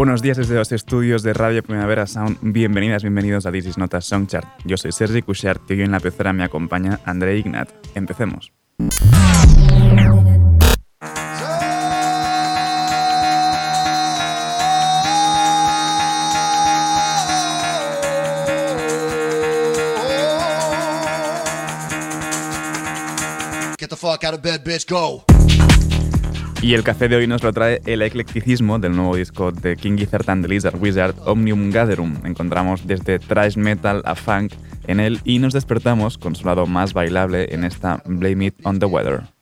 Buenos días desde los estudios de Radio Primavera Sound. Bienvenidas, bienvenidos a This is Not Chart. Yo soy Sergi Cushart y hoy en la pecera me acompaña André Ignat. Empecemos. Get the fuck out of bed, bitch, go. Y el café de hoy nos lo trae el eclecticismo del nuevo disco de King Gizzard and the Lizard Wizard, Omnium Gatherum. Encontramos desde thrash metal a funk en él y nos despertamos con su lado más bailable en esta Blame It on the Weather.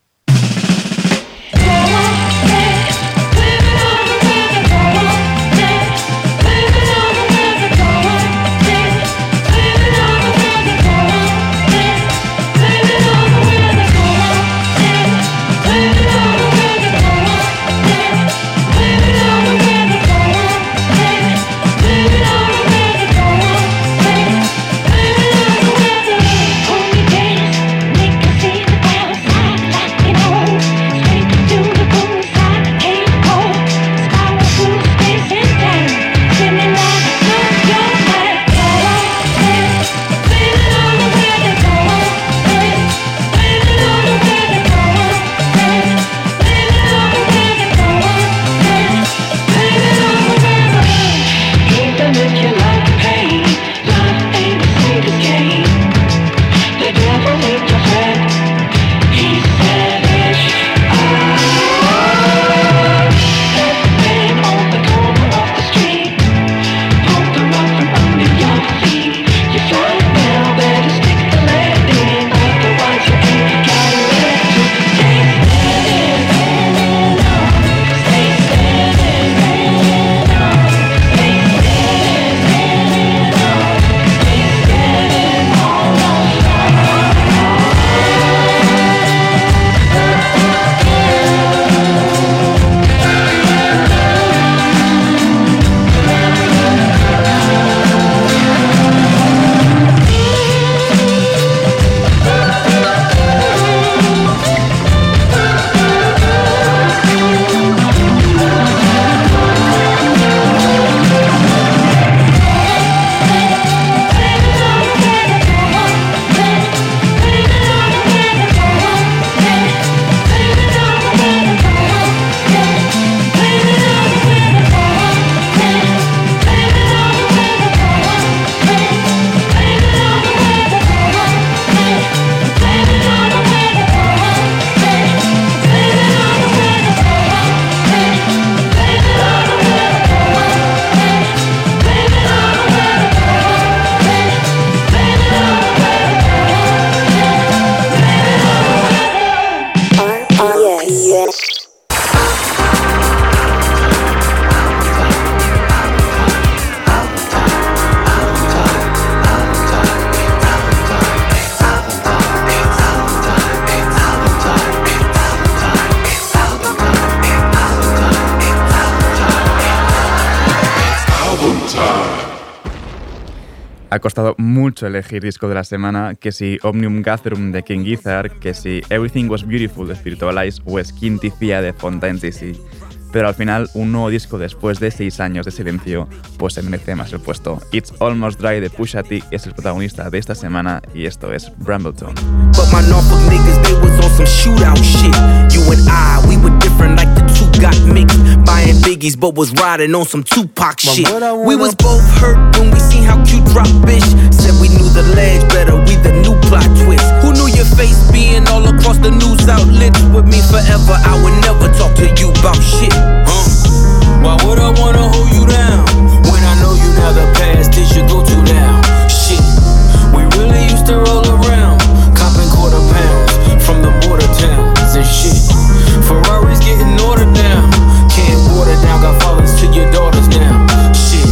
Ha costado mucho elegir disco de la semana, que si Omnium Gatherum de King Gizzard, que si Everything Was Beautiful de Spiritualize o Skin de Fontaine DC pero al final un nuevo disco después de seis años de silencio pues se merece más el puesto. It's Almost Dry de Pusha T es el protagonista de esta semana y esto es Brambleton. But my Norfolk niggas, they was on some shootout shit. You and I, we were different like the two got mixed. Buying biggies, but was riding on some Tupac shit. We was both hurt when we seen how cute drop bitch. Said we knew the ledge better, we the new plot twist. Who knew your face being all across the news outlets with me forever, I would never talk to you about shit. Huh? Why would I wanna hold you down when I know you now the past is your go-to now? Shit, we really used to roll around, copping quarter pounds from the border towns and shit. Ferraris getting ordered now, can't water down, got fathers to your daughters now. Shit,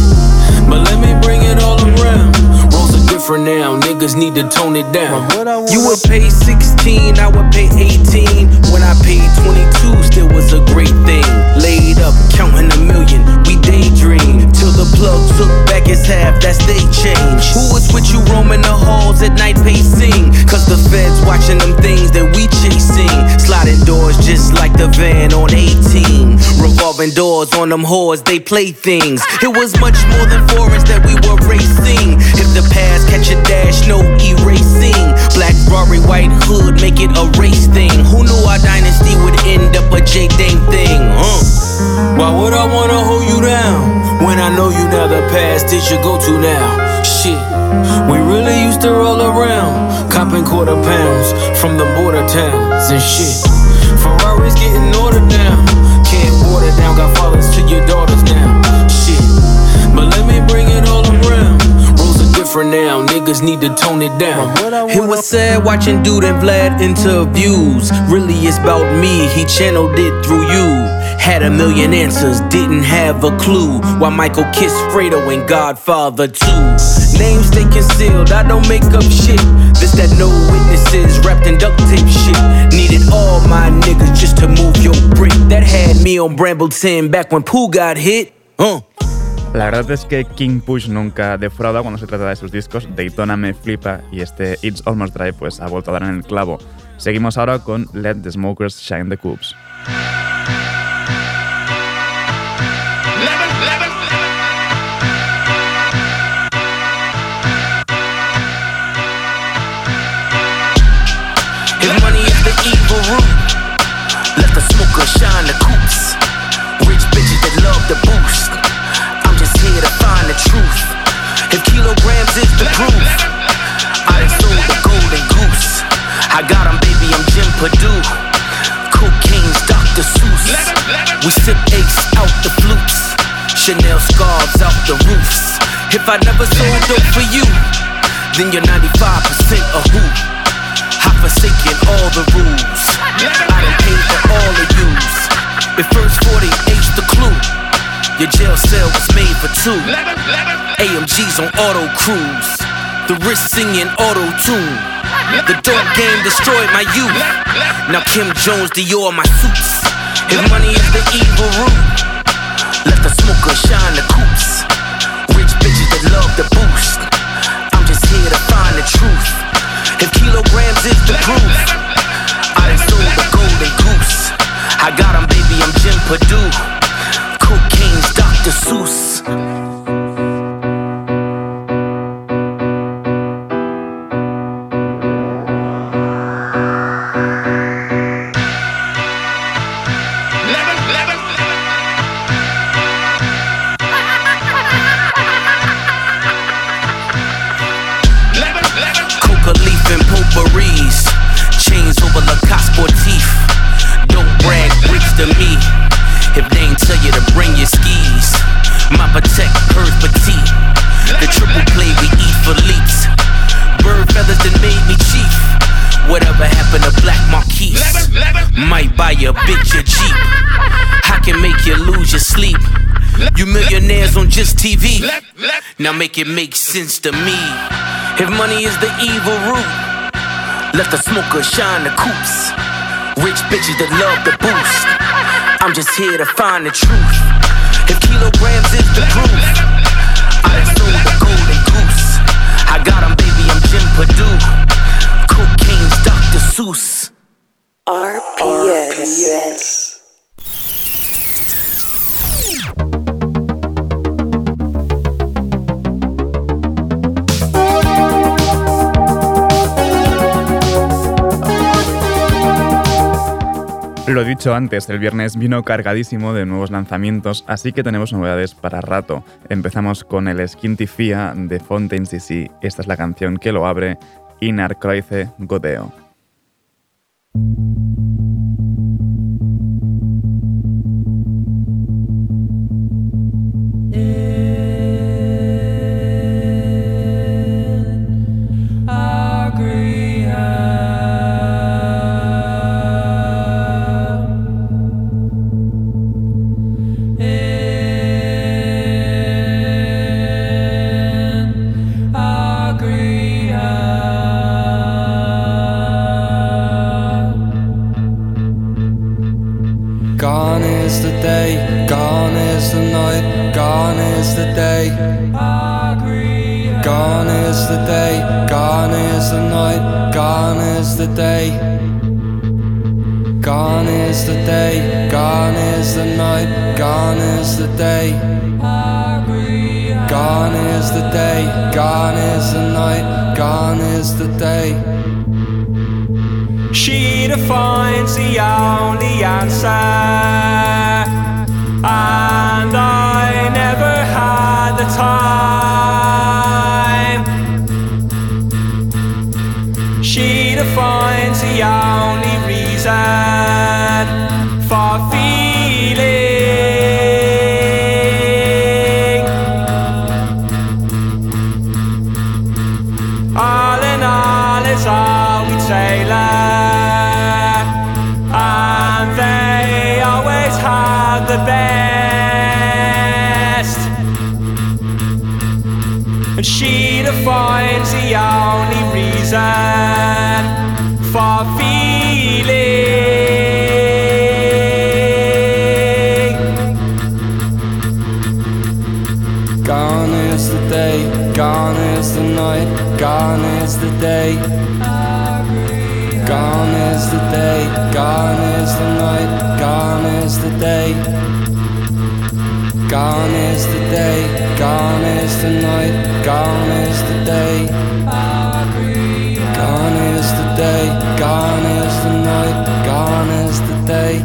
but let me bring it all around. Roles are different now, niggas need to tone it down. You would pay 16, I would pay 18. When I paid 22, still was a great thing. Laid up, counting a million, we daydream. Till the plug took back his half, that's they change. Who was with you roaming the halls at night pacing? Cause the feds watching them things that we chasing. Sliding doors just like the van on 18. Revolving doors on them whores, they play things. It was much more than foreigns that we were racing. If the past catch a dash, no erasing. Black Rory, white hood, make it a race thing. Who knew our dynasty would end up a J Dame thing? Huh? Why would I wanna hold you down when I know you now the past is your go-to now? Shit, we really used to roll around, copping quarter pounds from the border towns and shit. Ferraris getting ordered now, can't water down, got fathers to your daughters now. Shit, but let me bring it all around. Rules are different now, niggas need to tone it down. It was sad watching Dude and Vlad interviews. Really, it's about me, he channeled it through you. Had a million answers, didn't have a clue. Why Michael kissed Fredo and Godfather too. Names stay concealed, I don't make up shit. This that no witnesses wrapped in duct tape shit. Needed all my niggas just to move your brick. That had me on Brambleton back when Pooh got hit. Uh. La verdad es que King Push nunca defrauda cuando se trata de sus discos. Daytona me flipa y este It's Almost Dry pues ha vuelto a dar en el clavo. Seguimos ahora con Let the Smokers Shine the Cubes. Let the smoker shine the coops. Rich bitches that love the boost. I'm just here to find the truth. If kilograms is the proof, I done sold the golden goose. I got 'em, baby, I'm Jim Purdue. Cocaine's Dr. Seuss. We sip ace out the flutes. Chanel scarves out the roofs. If I never sold dope for you, then you're 95% a who. Forsaken all the rules. I done paid for all the use. If first 40 H the clue, your jail cell was made for two. AMG's on auto cruise. The wrist singing auto tune. The dope game destroyed my youth. Now Kim Jones, Dior, my suits. If money is the evil root, let the smoker shine the coops. Rich bitches that love the boost. I'm just here to find the truth. If kilograms is the proof, I done sold the golden goose. I got 'em, baby, I'm Jim Purdue. Cocaine's Dr. Seuss. Lacoste Sportif. Don't brag bricks to me. If they ain't tell you to bring your skis. My protect hers petite. The triple play we eat for leaps. Bird feathers that made me chief. Whatever happened to Black Marquise? Might buy your bitch a Jeep. I can make you lose your sleep. You millionaires on just TV. Now make it make sense to me. If money is the evil root, let the smoker shine the coops. Rich bitches that love the boost. I'm just here to find the truth. If kilograms is the proof, I done sold the golden goose. I got 'em, baby, I'm Jim Purdue. Cocaine's Dr. Seuss. RPS. Lo dicho antes, el viernes vino cargadísimo de nuevos lanzamientos, así que tenemos novedades para rato. Empezamos con el Skinty Fia de Fontaine CC. Esta es la canción que lo abre, Inar Kreuze Godeo. The day. Gone is the day, gone is the night, gone is the day. Gone is the day, gone is the night, gone is the day. She defines the only answer, and she defines the only reason for feeling. Gone is the day, gone is the night, gone is the day. Gone is the day, gone is the night, gone is the day. Gone is the day, gone is the night, gone is the day. Gone is the day, gone is the night, gone is the day.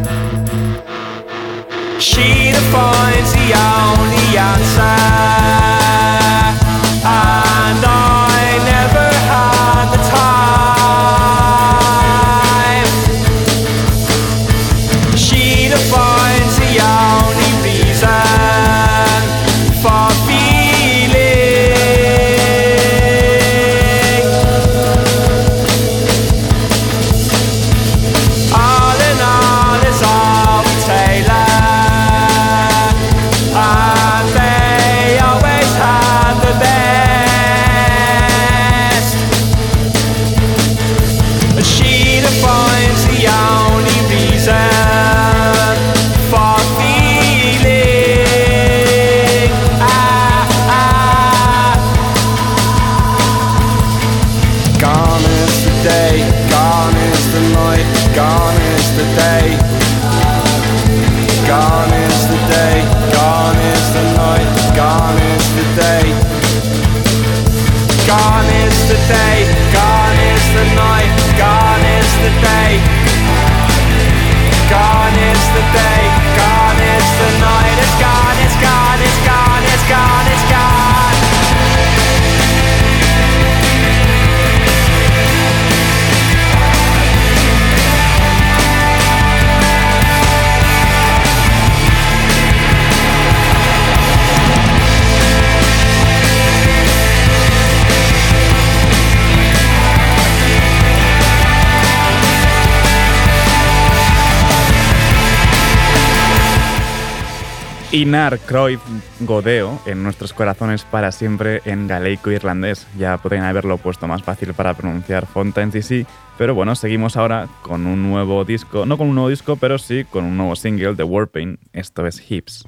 She defines the only answer, day, gone is the night, gone is the day. Gone Inar Cruyff Godeo en nuestros corazones para siempre en galeico-irlandés. Ya podrían haberlo puesto más fácil para pronunciar Fontaines DC, pero bueno, seguimos ahora con un nuevo disco, no con un nuevo disco, pero sí con un nuevo single de Warpaint. Esto es Hips.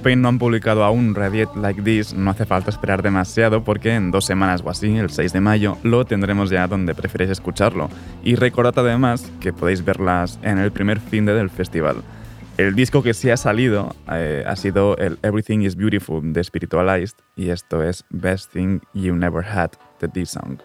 Pain no han publicado aún Radiate Like This, no hace falta esperar demasiado porque en dos semanas o así, el 6 de mayo, lo tendremos ya donde preferéis escucharlo. Y recordad además que podéis verlas en el primer fin de del festival. El disco que sí ha salido eh, ha sido el Everything is Beautiful de Spiritualized y esto es Best Thing You Never Had de D-Song.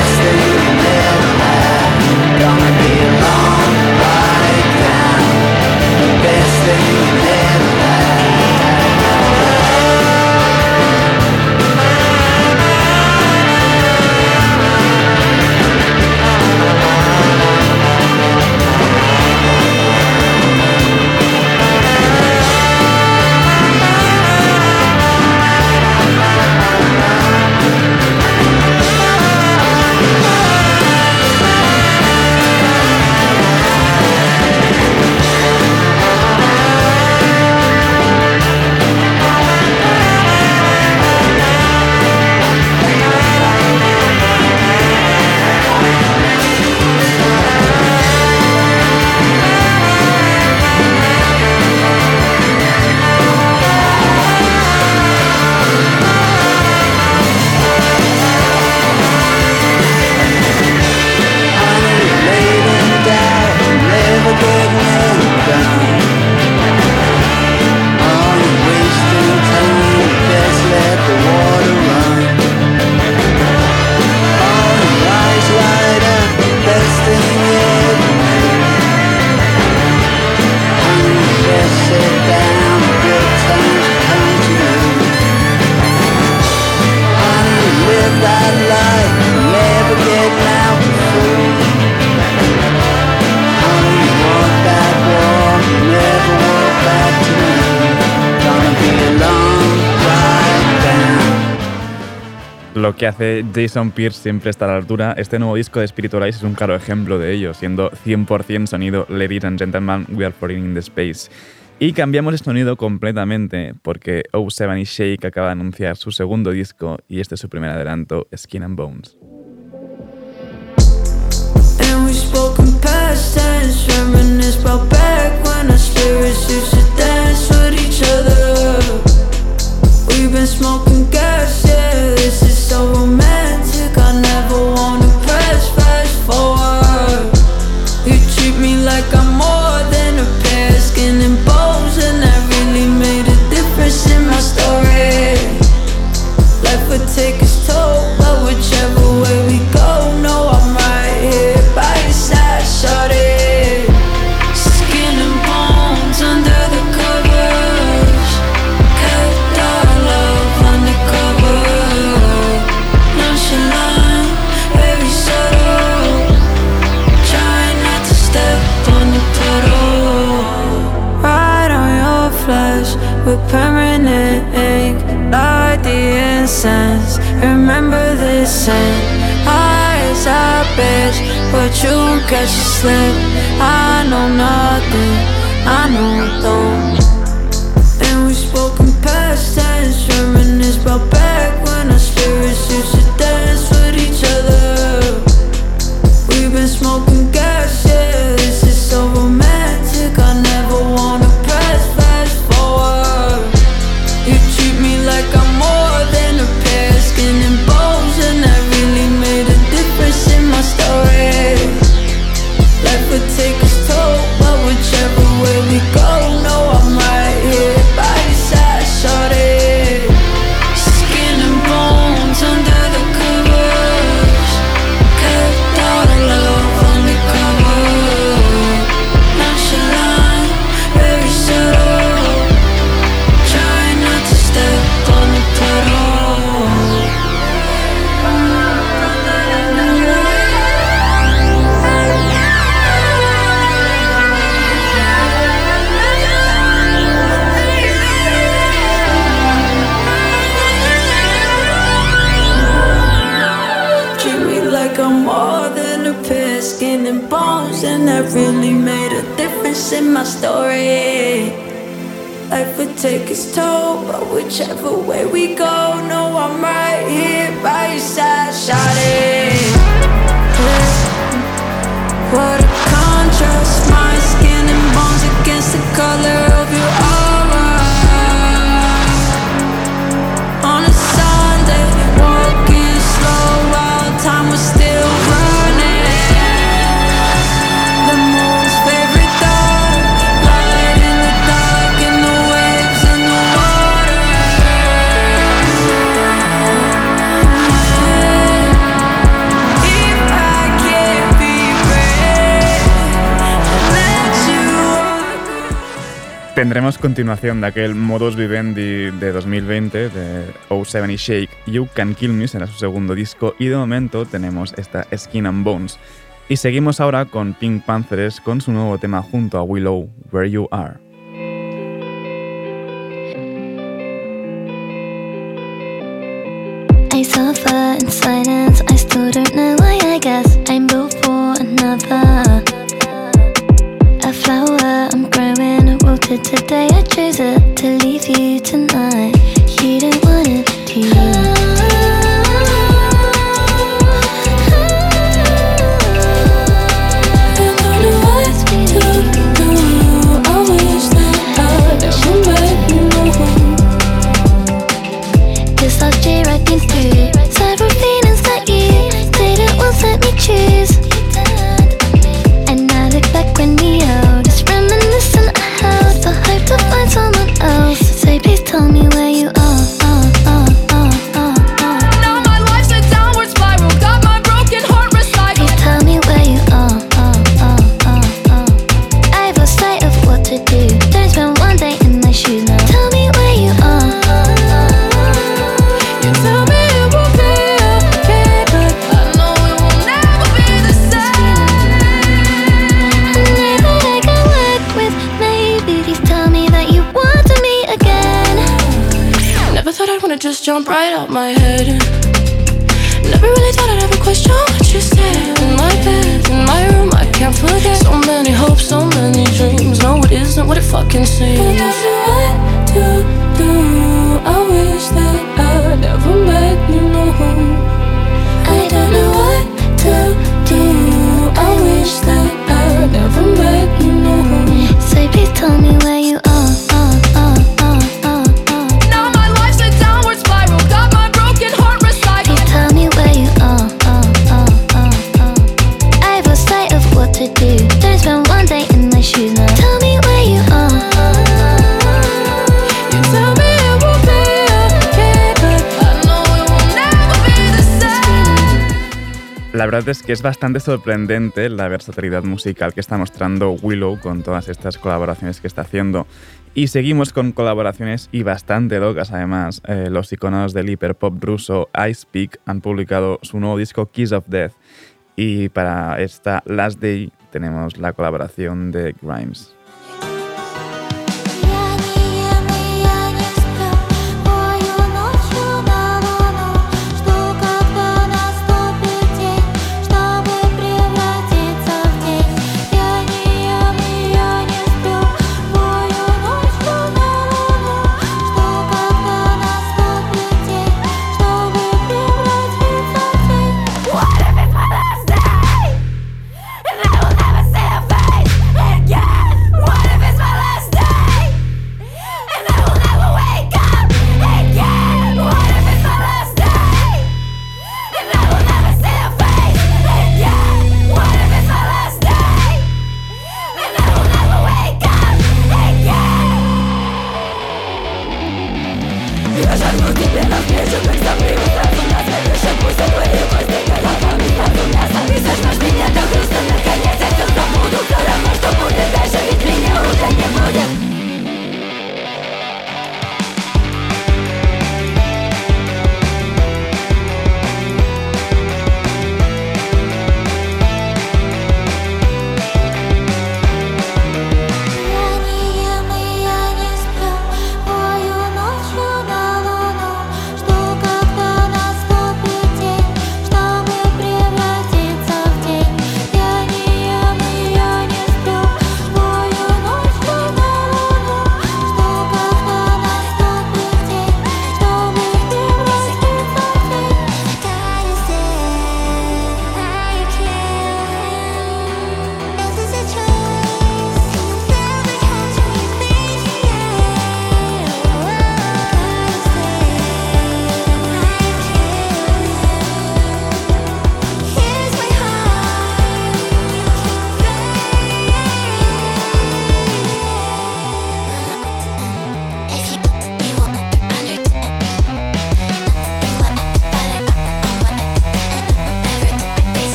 this hace Jason Pierce siempre está a la altura. Este nuevo disco de Spiritualize es un claro ejemplo de ello, siendo 100% sonido Ladies and Gentlemen, We Are Foreign in the Space. Y cambiamos el sonido completamente porque O7 y Shake acaba de anunciar su segundo disco y este es su primer adelanto, Skin and Bones. We've been smoking gas innocent Eyes are bitch, but you won't catch a slip. I know nothing, I know I don't And we spoke in past tense, reminisce about back. Tendremos continuación de aquel modus vivendi de 2020 de 070 Shake, You Can Kill Me será su segundo disco y de momento tenemos esta Skin and Bones. Y seguimos ahora con Pink Panthers con su nuevo tema junto a Willow, Where You Are. I wanted today, I chose it to leave you tonight. You didn't want it, do you? que es bastante sorprendente la versatilidad musical que está mostrando Willow con todas estas colaboraciones que está haciendo. Y seguimos con colaboraciones y bastante locas además. Eh, los iconos del hiperpop ruso Ice Peak han publicado su nuevo disco Kiss of Death y para esta Last Day tenemos la colaboración de Grimes.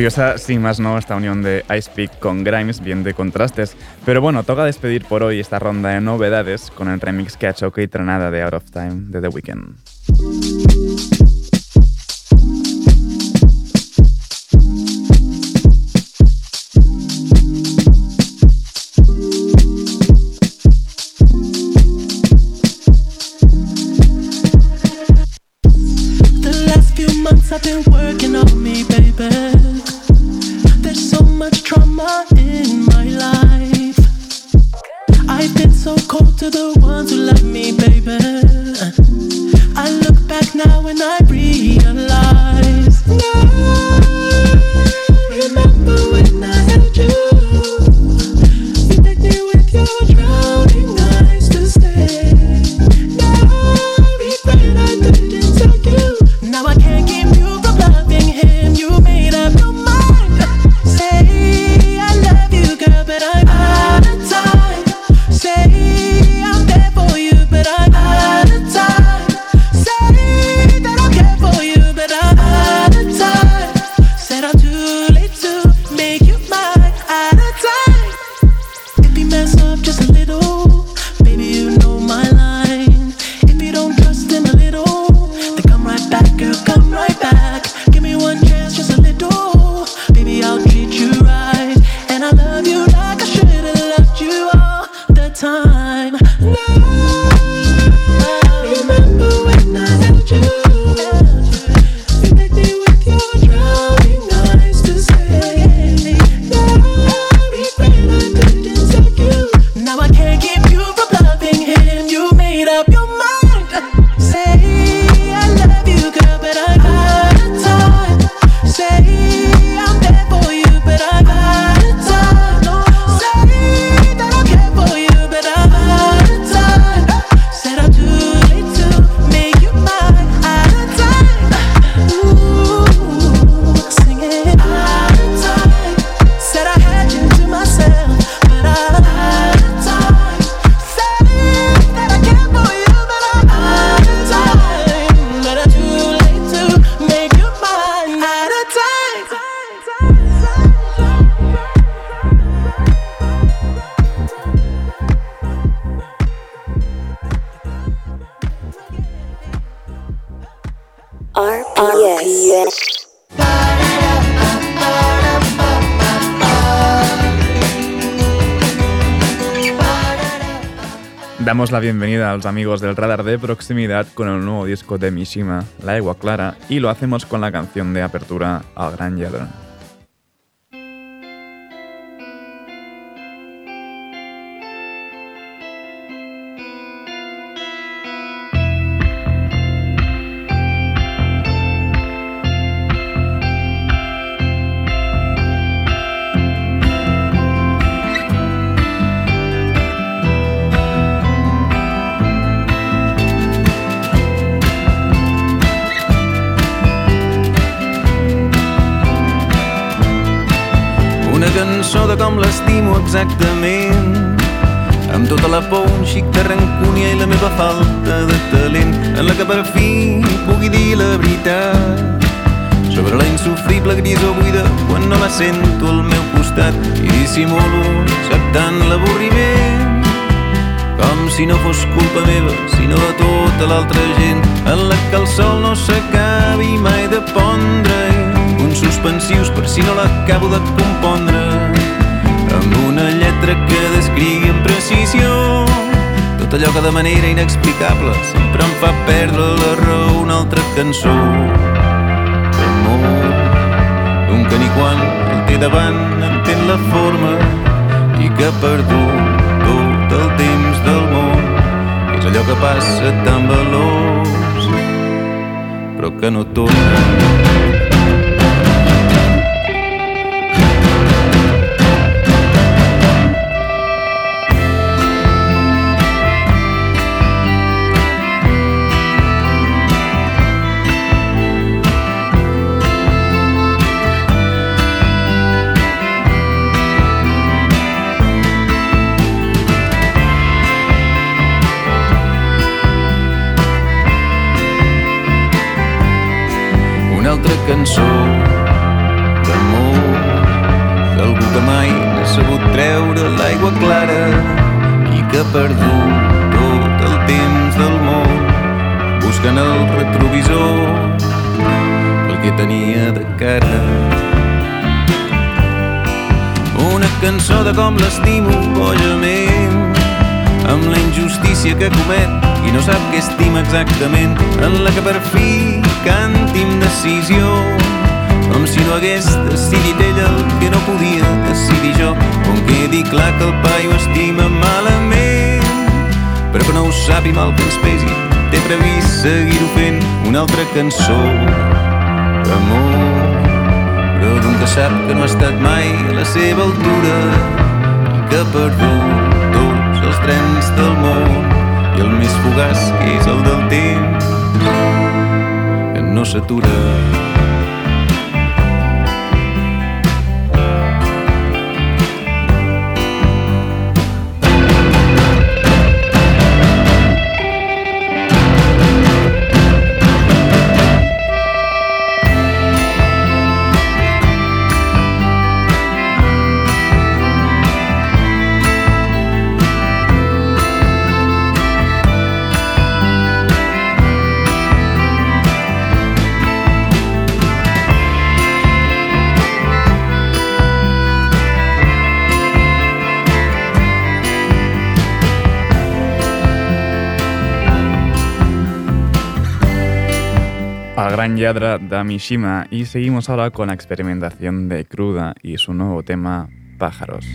Curiosa, sin más no, esta unión de Ice Peak con Grimes, bien de contrastes. Pero bueno, toca despedir por hoy esta ronda de novedades con el remix que ha hecho Kate Tranada de Out of Time de The Weeknd. A los amigos del radar de proximidad con el nuevo disco de Mishima, La Agua Clara, y lo hacemos con la canción de apertura al Gran Lladrón. De com l'estimo exactament. Amb tota la por, un xic de rancúnia i la meva falta de talent en la que per fi pugui dir la veritat. Sobre la insufrible grisó buida quan no la sento al meu costat i dissimulo acceptant l'avorriment. Com si no fos culpa meva, sinó de tota l'altra gent en la que el sol no s'acabi mai de pondre. Uns suspensius per si no l'acabo de compondre amb una lletra que descrigui amb precisió tot allò que de manera inexplicable sempre em fa perdre la raó una altra cançó. D'amor d'un que ni quan el té davant entén la forma i que perdut tot el temps del món. És allò que passa tan veloç però que no torna cançó d'amor d'algú que mai n'ha sabut treure l'aigua clara i que ha perdut tot el temps del món buscant el retrovisor el que tenia de cara. Una cançó de com l'estimo bojament amb la injustícia que comet i no sap què estima exactament en la que per fi canti amb decisió. Com si no hagués decidit ella el que no podia decidir jo on quedi clar que el paio estima malament. Però que no ho sap i mal que ens pesi té previst seguir-ho fent una altra cançó d'amor. Però d'un que sap que no ha estat mai a la seva altura i que ha trens del món i el més fugaç que és el del temps. Que no s'atura gran Yadra de Mishima y seguimos ahora con la experimentación de Cruda y su nuevo tema Pájaros.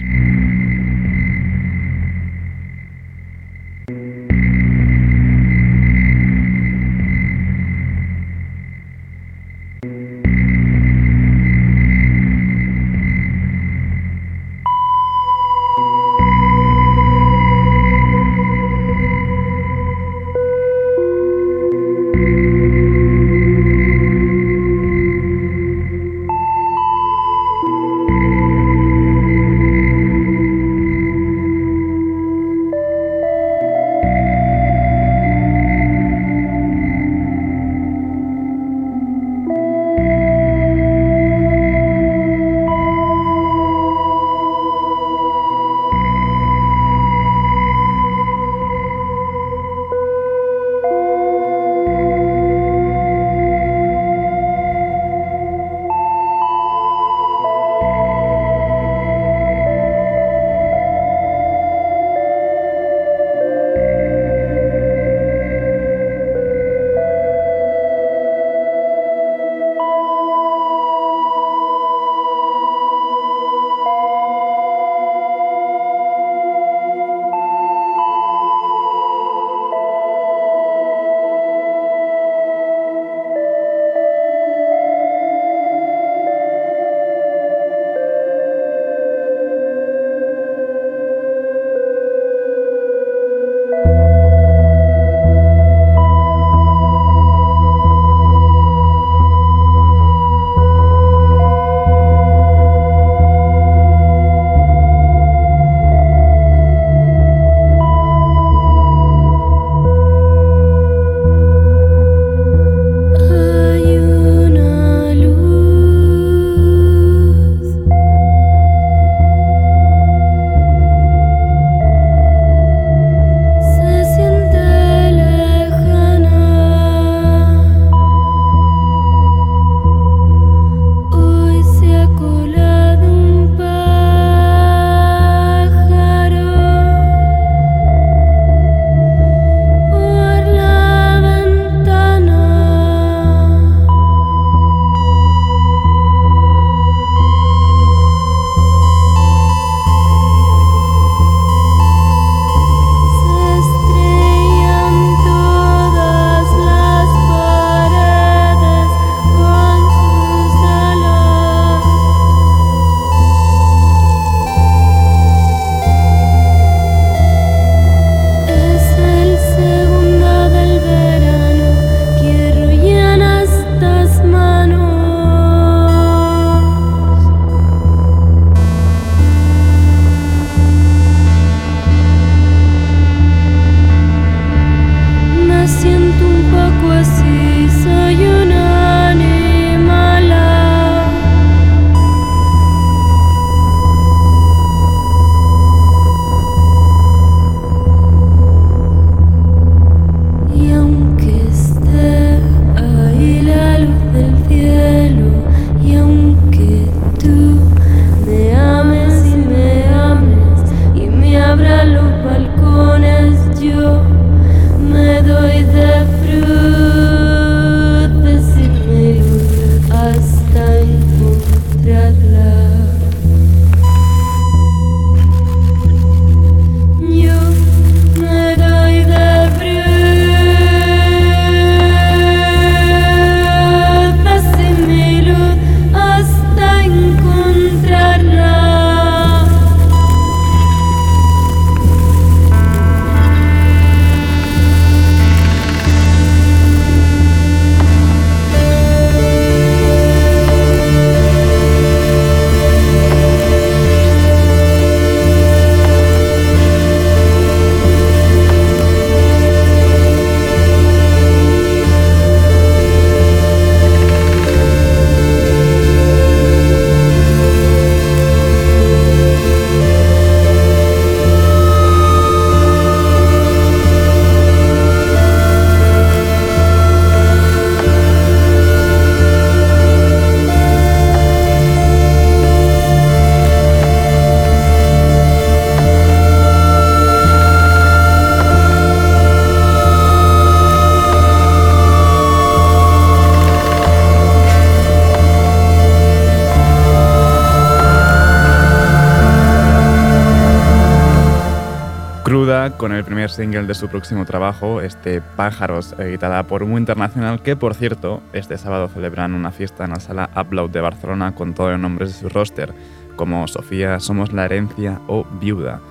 Con el primer single de su próximo trabajo, este Pájaros, editada por Humo Internacional, que por cierto, este sábado celebran una fiesta en la sala Upload de Barcelona con todos los nombres de su roster, como Sofía, Somos la Herencia o Viuda.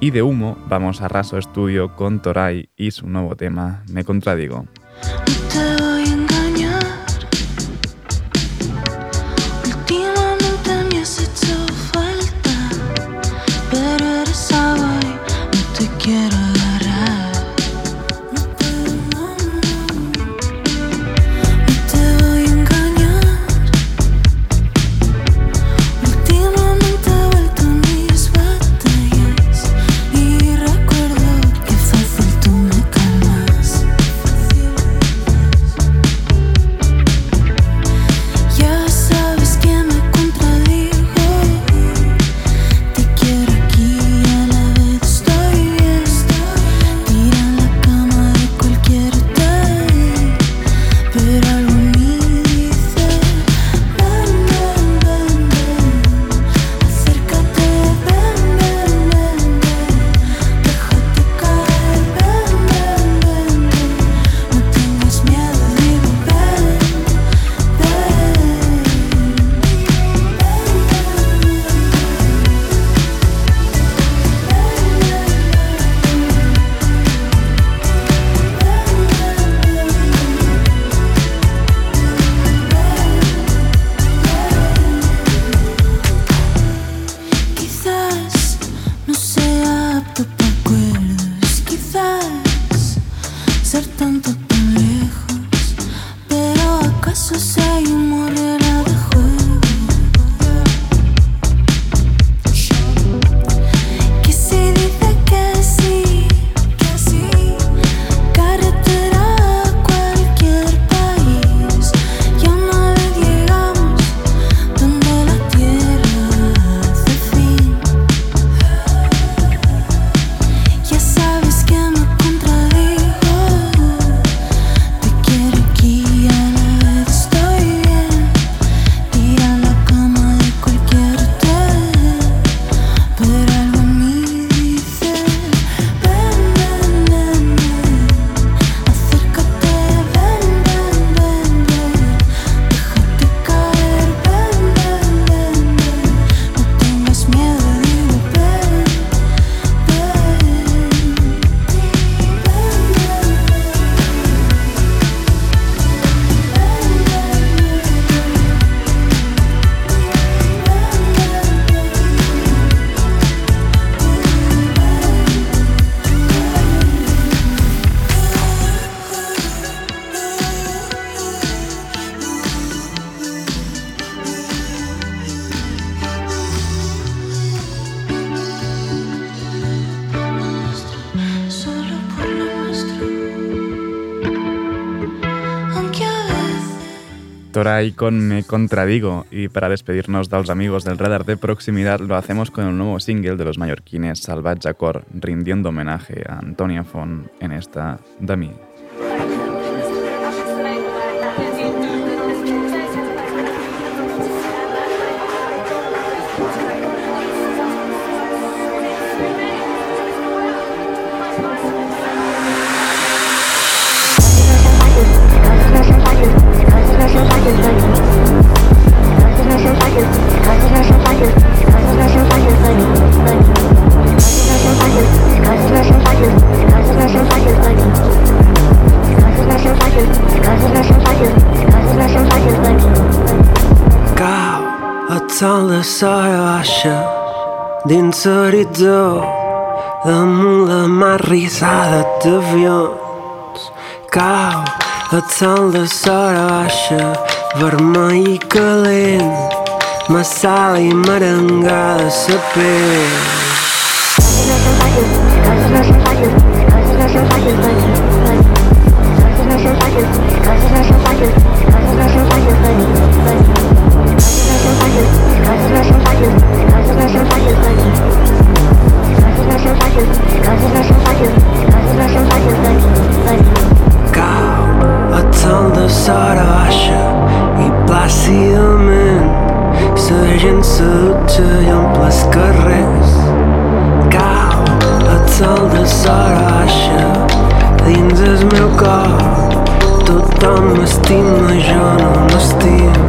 Y de Humo vamos a Raso Estudio con Toray y su nuevo tema, Me Contradigo. Toray con Me Contradigo. Y para despedirnos dels amigos del radar de proximidad lo hacemos con el nuevo single de los mallorquines Salvatge Cor, rindiendo homenaje a Antonia Font en esta de Tant la sola baixa dins l'horitzó damunt la mà risada d'avions cau et sol de sola baixa vermell i calent masala e maranga saber. Calma, a tão da sorte e plácido la gent se dutxa i omple els carrers. Cau el el de Sara Baixa dins el meu cor tothom m'estima jo no m'estimo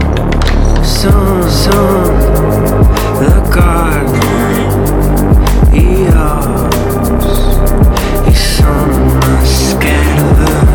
som, som de carn i os i som esquerdes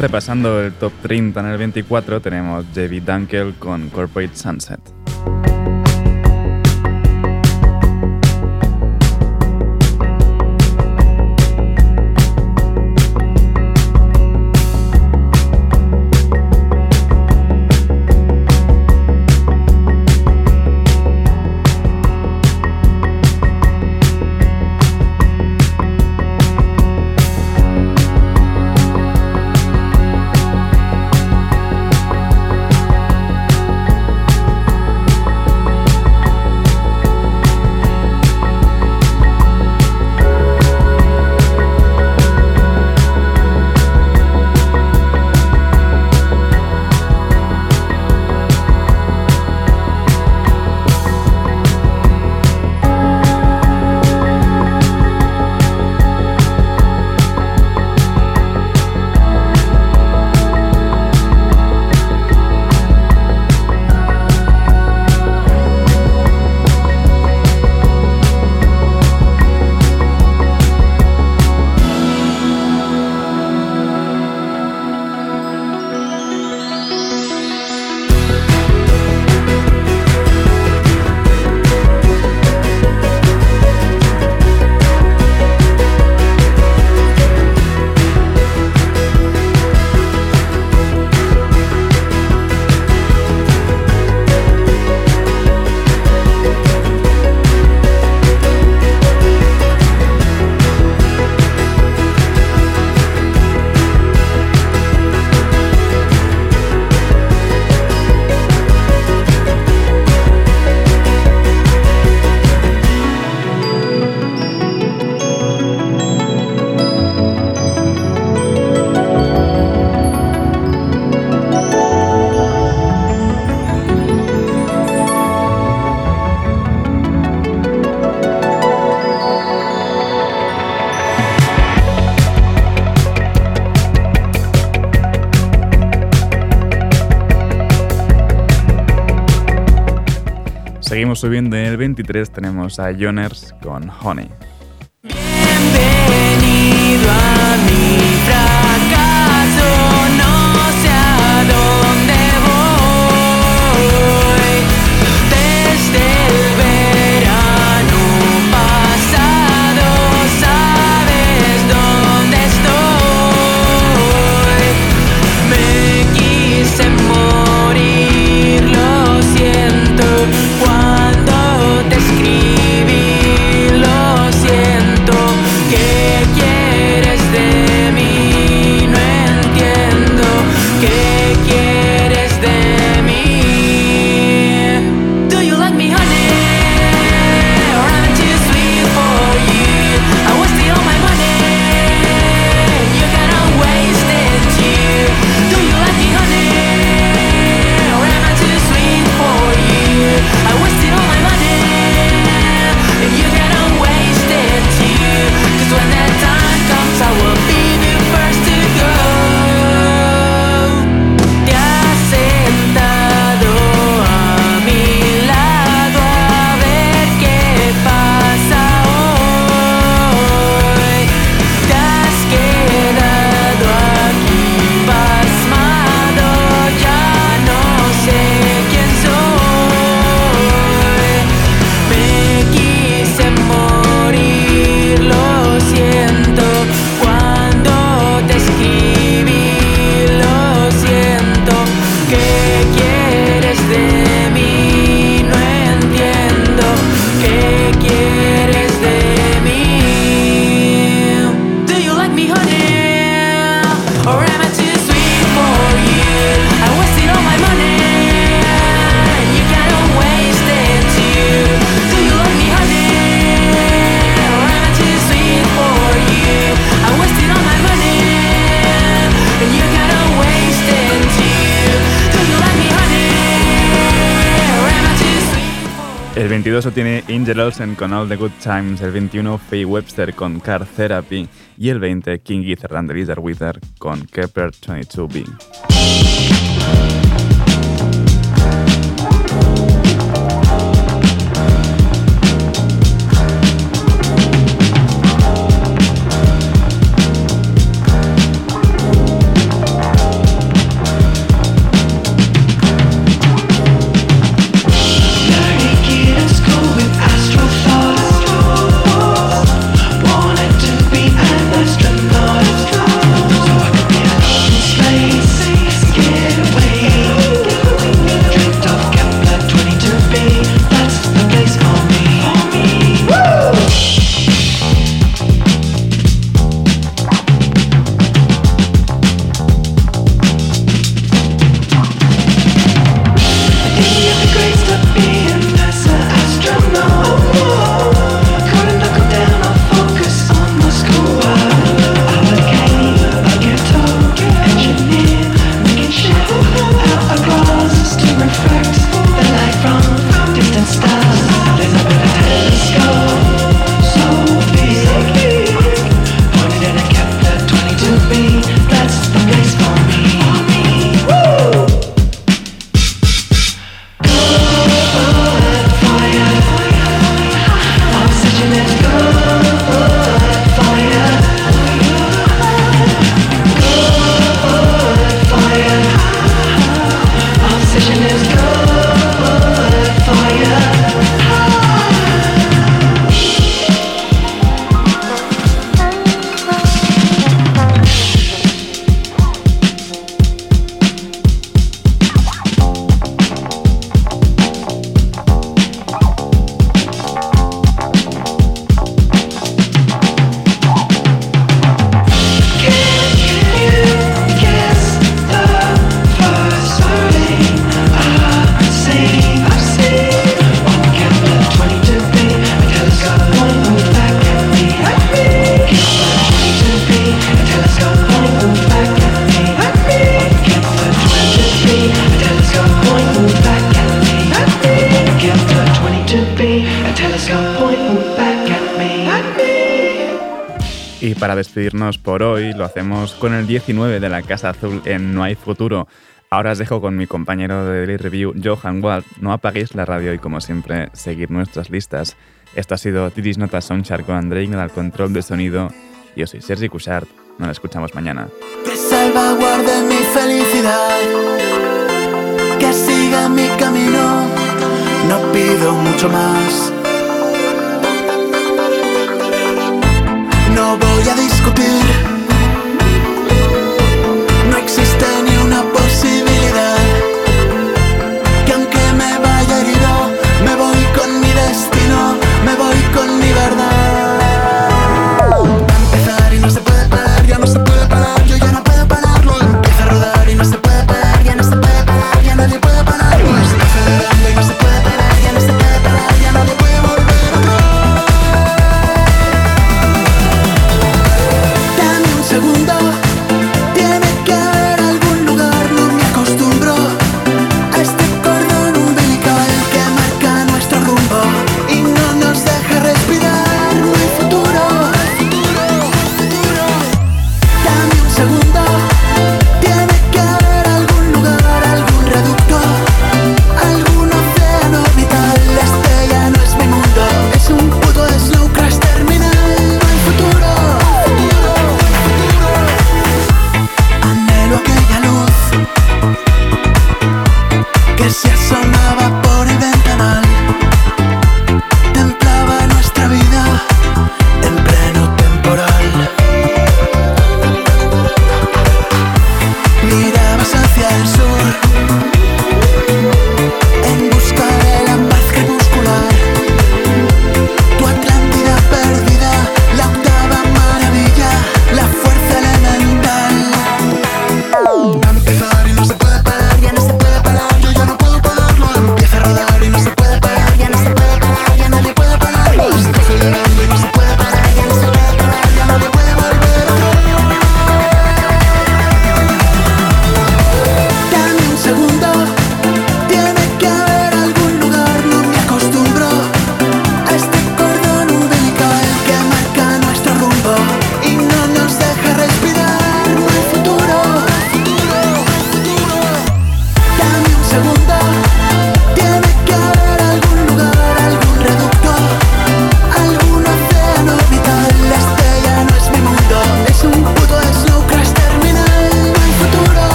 repasando el top 30 en el 24. Tenemos David Dunkel con Corporate Sunset. Subiendo en el 23 tenemos a Joners con Honey. Bienvenido Angel Olsen con All the Good Times, el 21 Faye Webster con Car Therapy y el 20 King Gizzard and the Lizard Wizard con Kepler 22B. Despedirnos por hoy lo hacemos con el 19 de la Casa Azul en No hay futuro. Ahora os dejo con mi compañero de Daily Review, Johan Wald. No apaguéis la radio y como siempre, seguir nuestras listas. Esto ha sido Titis Nota Soundchart con Andrei al control de sonido. Yo soy Sergi Cushart. Nos escuchamos mañana. Que salvaguarde mi felicidad, que siga mi camino, no pido mucho más. No voy a kobiet